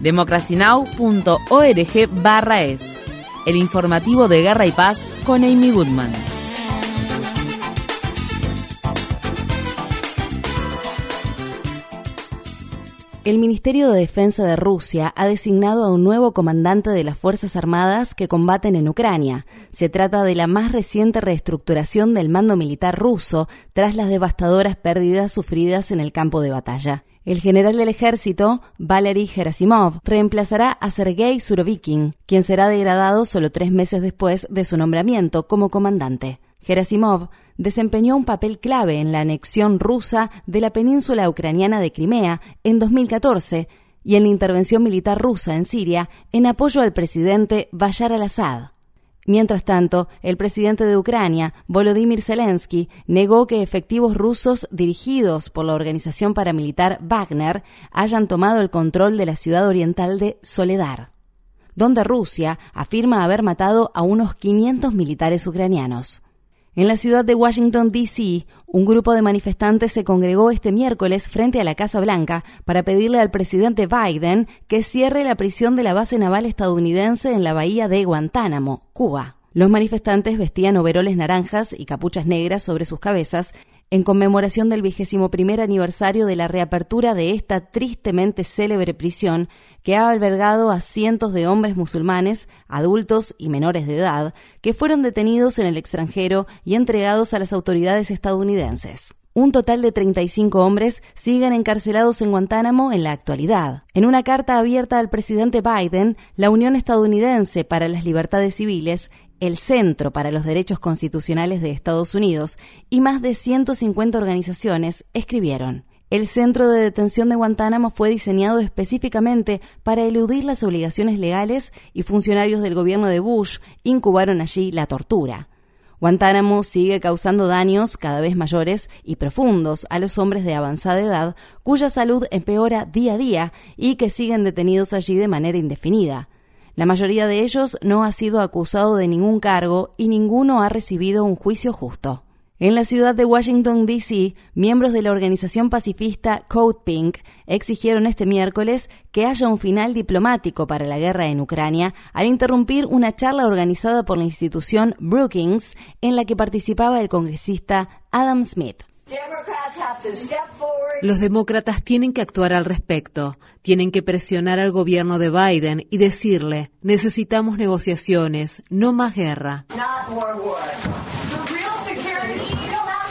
democracynow.org barra es, el informativo de Guerra y Paz con Amy Goodman. El Ministerio de Defensa de Rusia ha designado a un nuevo comandante de las Fuerzas Armadas que combaten en Ucrania. Se trata de la más reciente reestructuración del mando militar ruso tras las devastadoras pérdidas sufridas en el campo de batalla. El general del ejército, Valery Gerasimov, reemplazará a Sergei Surovikin, quien será degradado solo tres meses después de su nombramiento como comandante. Gerasimov desempeñó un papel clave en la anexión rusa de la península ucraniana de Crimea en 2014 y en la intervención militar rusa en Siria en apoyo al presidente Bashar al-Assad. Mientras tanto, el presidente de Ucrania, Volodymyr Zelensky, negó que efectivos rusos dirigidos por la organización paramilitar Wagner hayan tomado el control de la ciudad oriental de Soledar, donde Rusia afirma haber matado a unos 500 militares ucranianos. En la ciudad de Washington, D.C., un grupo de manifestantes se congregó este miércoles frente a la Casa Blanca para pedirle al presidente Biden que cierre la prisión de la base naval estadounidense en la bahía de Guantánamo, Cuba. Los manifestantes vestían overoles naranjas y capuchas negras sobre sus cabezas en conmemoración del vigésimo primer aniversario de la reapertura de esta tristemente célebre prisión que ha albergado a cientos de hombres musulmanes, adultos y menores de edad, que fueron detenidos en el extranjero y entregados a las autoridades estadounidenses. Un total de 35 hombres siguen encarcelados en Guantánamo en la actualidad. En una carta abierta al presidente Biden, la Unión Estadounidense para las Libertades Civiles el Centro para los Derechos Constitucionales de Estados Unidos y más de 150 organizaciones escribieron. El centro de detención de Guantánamo fue diseñado específicamente para eludir las obligaciones legales y funcionarios del gobierno de Bush incubaron allí la tortura. Guantánamo sigue causando daños cada vez mayores y profundos a los hombres de avanzada edad cuya salud empeora día a día y que siguen detenidos allí de manera indefinida. La mayoría de ellos no ha sido acusado de ningún cargo y ninguno ha recibido un juicio justo. En la ciudad de Washington, D.C., miembros de la organización pacifista Code Pink exigieron este miércoles que haya un final diplomático para la guerra en Ucrania al interrumpir una charla organizada por la institución Brookings en la que participaba el congresista Adam Smith. Los demócratas tienen que actuar al respecto, tienen que presionar al gobierno de Biden y decirle, necesitamos negociaciones, no más guerra.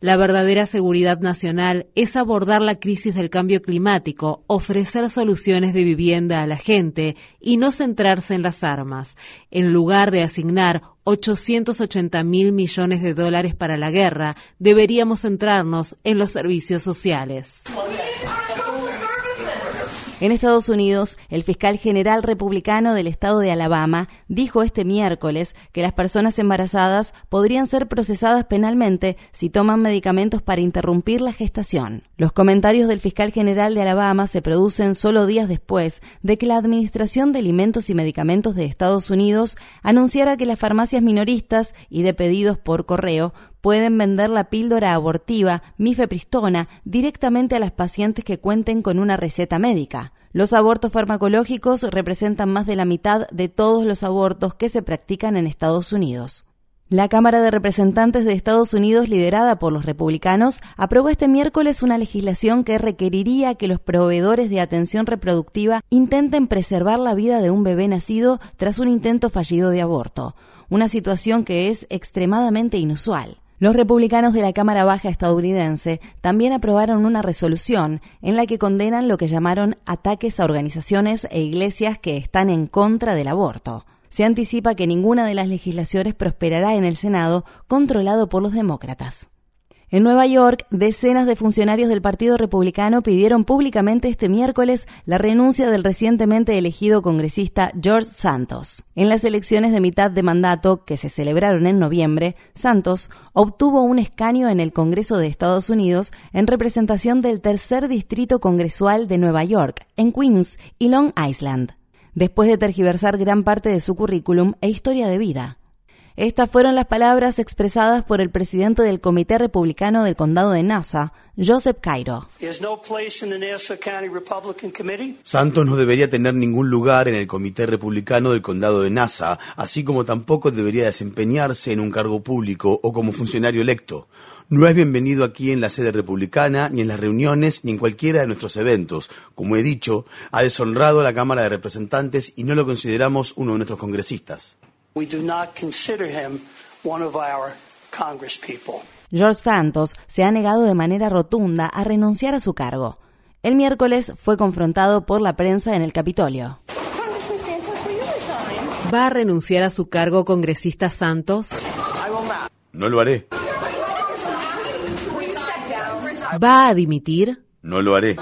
La verdadera seguridad nacional es abordar la crisis del cambio climático, ofrecer soluciones de vivienda a la gente y no centrarse en las armas. En lugar de asignar 880 mil millones de dólares para la guerra, deberíamos centrarnos en los servicios sociales. En Estados Unidos, el fiscal general republicano del estado de Alabama dijo este miércoles que las personas embarazadas podrían ser procesadas penalmente si toman medicamentos para interrumpir la gestación. Los comentarios del fiscal general de Alabama se producen solo días después de que la Administración de Alimentos y Medicamentos de Estados Unidos anunciara que las farmacias minoristas y de pedidos por correo pueden vender la píldora abortiva mifepristona directamente a las pacientes que cuenten con una receta médica. Los abortos farmacológicos representan más de la mitad de todos los abortos que se practican en Estados Unidos. La Cámara de Representantes de Estados Unidos, liderada por los republicanos, aprobó este miércoles una legislación que requeriría que los proveedores de atención reproductiva intenten preservar la vida de un bebé nacido tras un intento fallido de aborto, una situación que es extremadamente inusual. Los republicanos de la Cámara Baja estadounidense también aprobaron una resolución en la que condenan lo que llamaron ataques a organizaciones e iglesias que están en contra del aborto. Se anticipa que ninguna de las legislaciones prosperará en el Senado controlado por los demócratas. En Nueva York, decenas de funcionarios del Partido Republicano pidieron públicamente este miércoles la renuncia del recientemente elegido congresista George Santos. En las elecciones de mitad de mandato que se celebraron en noviembre, Santos obtuvo un escaño en el Congreso de Estados Unidos en representación del tercer distrito congresual de Nueva York, en Queens y Long Island, después de tergiversar gran parte de su currículum e historia de vida. Estas fueron las palabras expresadas por el presidente del Comité Republicano del Condado de Nassau, Joseph Cairo. Santos no debería tener ningún lugar en el Comité Republicano del Condado de Nassau, así como tampoco debería desempeñarse en un cargo público o como funcionario electo. No es bienvenido aquí en la sede republicana, ni en las reuniones, ni en cualquiera de nuestros eventos. Como he dicho, ha deshonrado a la Cámara de Representantes y no lo consideramos uno de nuestros congresistas. George Santos se ha negado de manera rotunda a renunciar a su cargo. El miércoles fue confrontado por la prensa en el Capitolio. ¿Va a renunciar a su cargo congresista Santos? No lo haré. ¿Va a dimitir? No lo haré.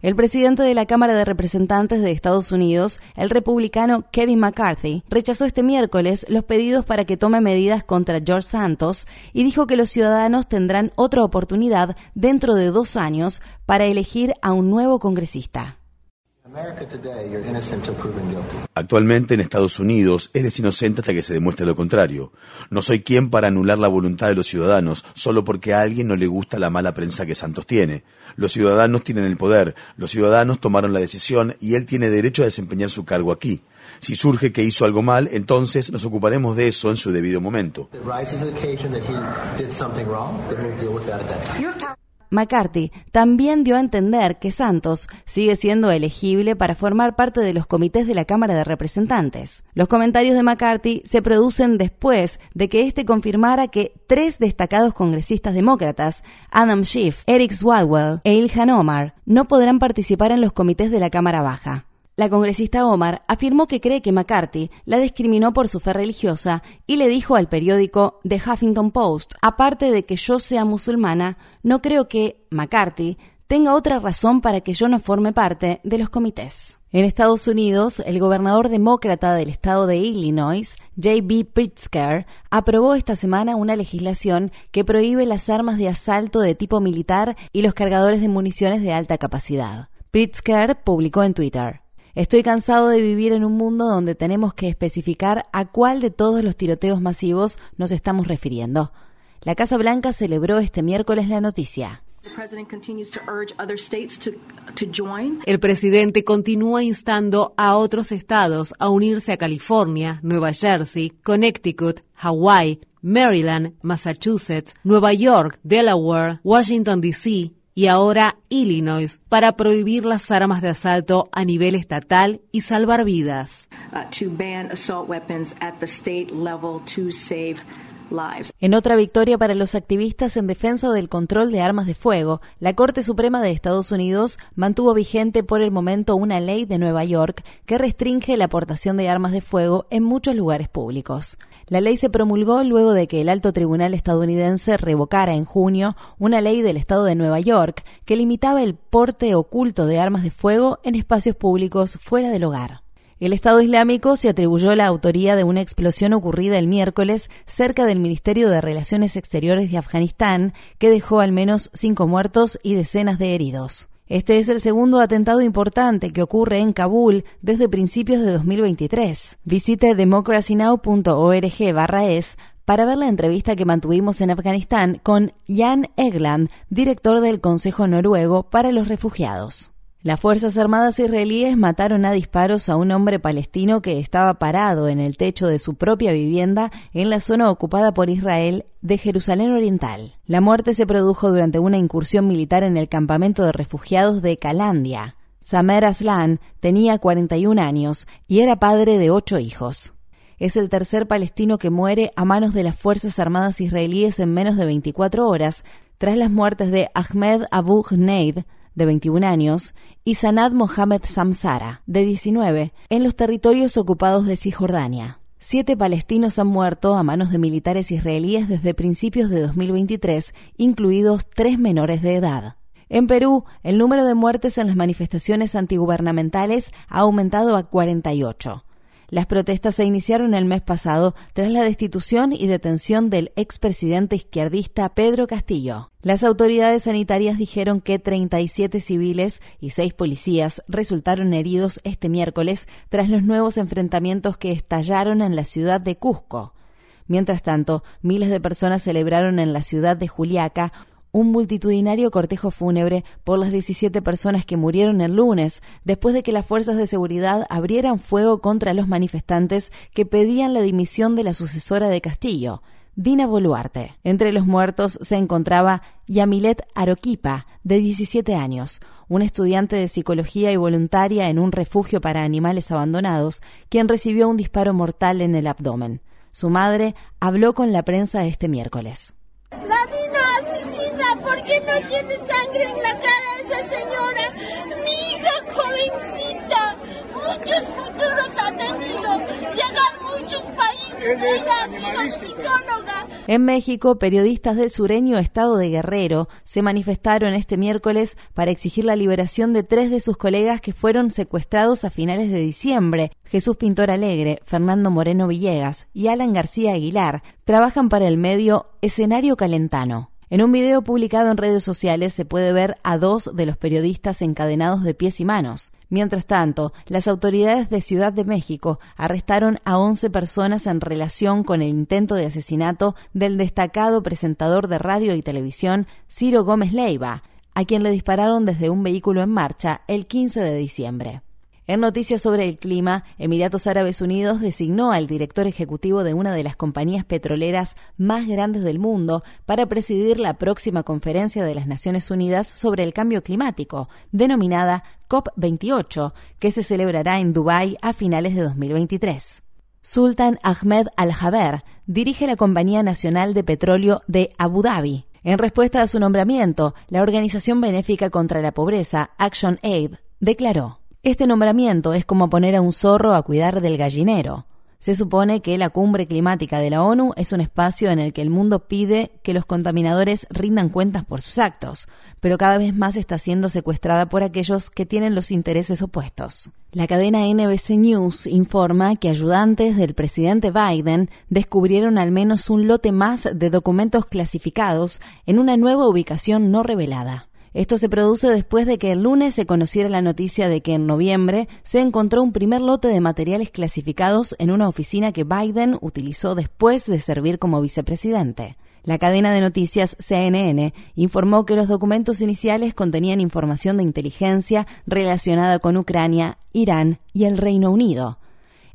El presidente de la Cámara de Representantes de Estados Unidos, el republicano Kevin McCarthy, rechazó este miércoles los pedidos para que tome medidas contra George Santos y dijo que los ciudadanos tendrán otra oportunidad dentro de dos años para elegir a un nuevo congresista. Actualmente en Estados Unidos eres inocente hasta que se demuestre lo contrario. No soy quien para anular la voluntad de los ciudadanos solo porque a alguien no le gusta la mala prensa que Santos tiene. Los ciudadanos tienen el poder, los ciudadanos tomaron la decisión y él tiene derecho a desempeñar su cargo aquí. Si surge que hizo algo mal, entonces nos ocuparemos de eso en su debido momento. McCarthy también dio a entender que Santos sigue siendo elegible para formar parte de los comités de la Cámara de Representantes. Los comentarios de McCarthy se producen después de que éste confirmara que tres destacados congresistas demócratas, Adam Schiff, Eric Swalwell e Ilhan Omar, no podrán participar en los comités de la Cámara Baja. La congresista Omar afirmó que cree que McCarthy la discriminó por su fe religiosa y le dijo al periódico The Huffington Post, aparte de que yo sea musulmana, no creo que McCarthy tenga otra razón para que yo no forme parte de los comités. En Estados Unidos, el gobernador demócrata del estado de Illinois, J.B. Pritzker, aprobó esta semana una legislación que prohíbe las armas de asalto de tipo militar y los cargadores de municiones de alta capacidad. Pritzker publicó en Twitter. Estoy cansado de vivir en un mundo donde tenemos que especificar a cuál de todos los tiroteos masivos nos estamos refiriendo. La Casa Blanca celebró este miércoles la noticia. El presidente continúa instando a otros estados a unirse a California, Nueva Jersey, Connecticut, Hawaii, Maryland, Massachusetts, Nueva York, Delaware, Washington, D.C., y ahora Illinois para prohibir las armas de asalto a nivel estatal y salvar vidas. En otra victoria para los activistas en defensa del control de armas de fuego, la Corte Suprema de Estados Unidos mantuvo vigente por el momento una ley de Nueva York que restringe la aportación de armas de fuego en muchos lugares públicos. La ley se promulgó luego de que el alto tribunal estadounidense revocara en junio una ley del estado de Nueva York que limitaba el porte oculto de armas de fuego en espacios públicos fuera del hogar. El Estado Islámico se atribuyó la autoría de una explosión ocurrida el miércoles cerca del Ministerio de Relaciones Exteriores de Afganistán, que dejó al menos cinco muertos y decenas de heridos. Este es el segundo atentado importante que ocurre en Kabul desde principios de 2023. Visite democracynow.org/es para ver la entrevista que mantuvimos en Afganistán con Jan Egland, director del Consejo Noruego para los Refugiados. Las Fuerzas Armadas israelíes mataron a disparos a un hombre palestino que estaba parado en el techo de su propia vivienda en la zona ocupada por Israel de Jerusalén Oriental. La muerte se produjo durante una incursión militar en el campamento de refugiados de Calandia. Samer Aslan tenía 41 años y era padre de ocho hijos. Es el tercer palestino que muere a manos de las Fuerzas Armadas israelíes en menos de 24 horas, tras las muertes de Ahmed Abu Ghneid, de 21 años, y Sanad Mohamed Samsara, de 19, en los territorios ocupados de Cisjordania. Siete palestinos han muerto a manos de militares israelíes desde principios de 2023, incluidos tres menores de edad. En Perú, el número de muertes en las manifestaciones antigubernamentales ha aumentado a 48. Las protestas se iniciaron el mes pasado tras la destitución y detención del expresidente izquierdista Pedro Castillo. Las autoridades sanitarias dijeron que 37 civiles y 6 policías resultaron heridos este miércoles tras los nuevos enfrentamientos que estallaron en la ciudad de Cusco. Mientras tanto, miles de personas celebraron en la ciudad de Juliaca un multitudinario cortejo fúnebre por las 17 personas que murieron el lunes después de que las fuerzas de seguridad abrieran fuego contra los manifestantes que pedían la dimisión de la sucesora de Castillo, Dina Boluarte. Entre los muertos se encontraba Yamilet Aroquipa, de 17 años, un estudiante de psicología y voluntaria en un refugio para animales abandonados, quien recibió un disparo mortal en el abdomen. Su madre habló con la prensa este miércoles. ¿Por qué no tiene sangre en la cara esa señora? Mi hija jovencita, muchos futuros ha tenido, llegar muchos países, ella ha sido psicóloga. En México, periodistas del sureño estado de Guerrero se manifestaron este miércoles para exigir la liberación de tres de sus colegas que fueron secuestrados a finales de diciembre. Jesús Pintor Alegre, Fernando Moreno Villegas y Alan García Aguilar trabajan para el medio Escenario Calentano. En un video publicado en redes sociales se puede ver a dos de los periodistas encadenados de pies y manos. Mientras tanto, las autoridades de Ciudad de México arrestaron a 11 personas en relación con el intento de asesinato del destacado presentador de radio y televisión Ciro Gómez Leiva, a quien le dispararon desde un vehículo en marcha el 15 de diciembre. En noticias sobre el clima, Emiratos Árabes Unidos designó al director ejecutivo de una de las compañías petroleras más grandes del mundo para presidir la próxima conferencia de las Naciones Unidas sobre el cambio climático, denominada COP28, que se celebrará en Dubái a finales de 2023. Sultan Ahmed Al-Jaber dirige la Compañía Nacional de Petróleo de Abu Dhabi. En respuesta a su nombramiento, la organización benéfica contra la pobreza, Action Aid, declaró este nombramiento es como poner a un zorro a cuidar del gallinero. Se supone que la cumbre climática de la ONU es un espacio en el que el mundo pide que los contaminadores rindan cuentas por sus actos, pero cada vez más está siendo secuestrada por aquellos que tienen los intereses opuestos. La cadena NBC News informa que ayudantes del presidente Biden descubrieron al menos un lote más de documentos clasificados en una nueva ubicación no revelada. Esto se produce después de que el lunes se conociera la noticia de que en noviembre se encontró un primer lote de materiales clasificados en una oficina que Biden utilizó después de servir como vicepresidente. La cadena de noticias CNN informó que los documentos iniciales contenían información de inteligencia relacionada con Ucrania, Irán y el Reino Unido.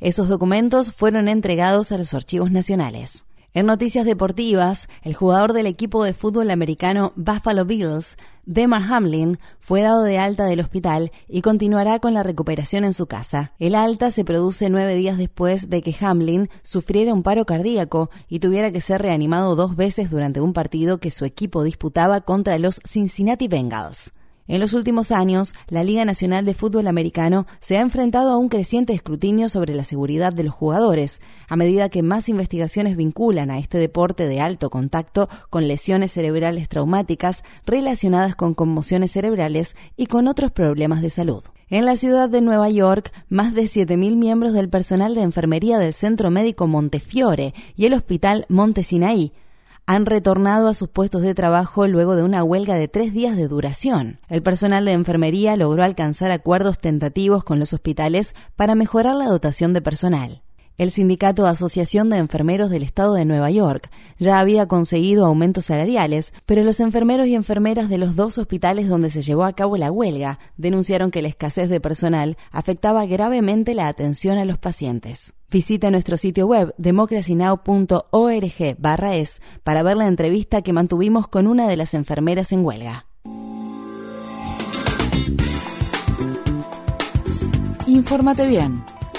Esos documentos fueron entregados a los archivos nacionales. En noticias deportivas, el jugador del equipo de fútbol americano Buffalo Bills, Demar Hamlin, fue dado de alta del hospital y continuará con la recuperación en su casa. El alta se produce nueve días después de que Hamlin sufriera un paro cardíaco y tuviera que ser reanimado dos veces durante un partido que su equipo disputaba contra los Cincinnati Bengals. En los últimos años, la Liga Nacional de Fútbol Americano se ha enfrentado a un creciente escrutinio sobre la seguridad de los jugadores, a medida que más investigaciones vinculan a este deporte de alto contacto con lesiones cerebrales traumáticas relacionadas con conmociones cerebrales y con otros problemas de salud. En la ciudad de Nueva York, más de 7.000 miembros del personal de enfermería del Centro Médico Montefiore y el Hospital Montesinaí han retornado a sus puestos de trabajo luego de una huelga de tres días de duración. El personal de enfermería logró alcanzar acuerdos tentativos con los hospitales para mejorar la dotación de personal. El sindicato Asociación de Enfermeros del Estado de Nueva York ya había conseguido aumentos salariales, pero los enfermeros y enfermeras de los dos hospitales donde se llevó a cabo la huelga denunciaron que la escasez de personal afectaba gravemente la atención a los pacientes. Visita nuestro sitio web democracynow.org/es para ver la entrevista que mantuvimos con una de las enfermeras en huelga. Infórmate bien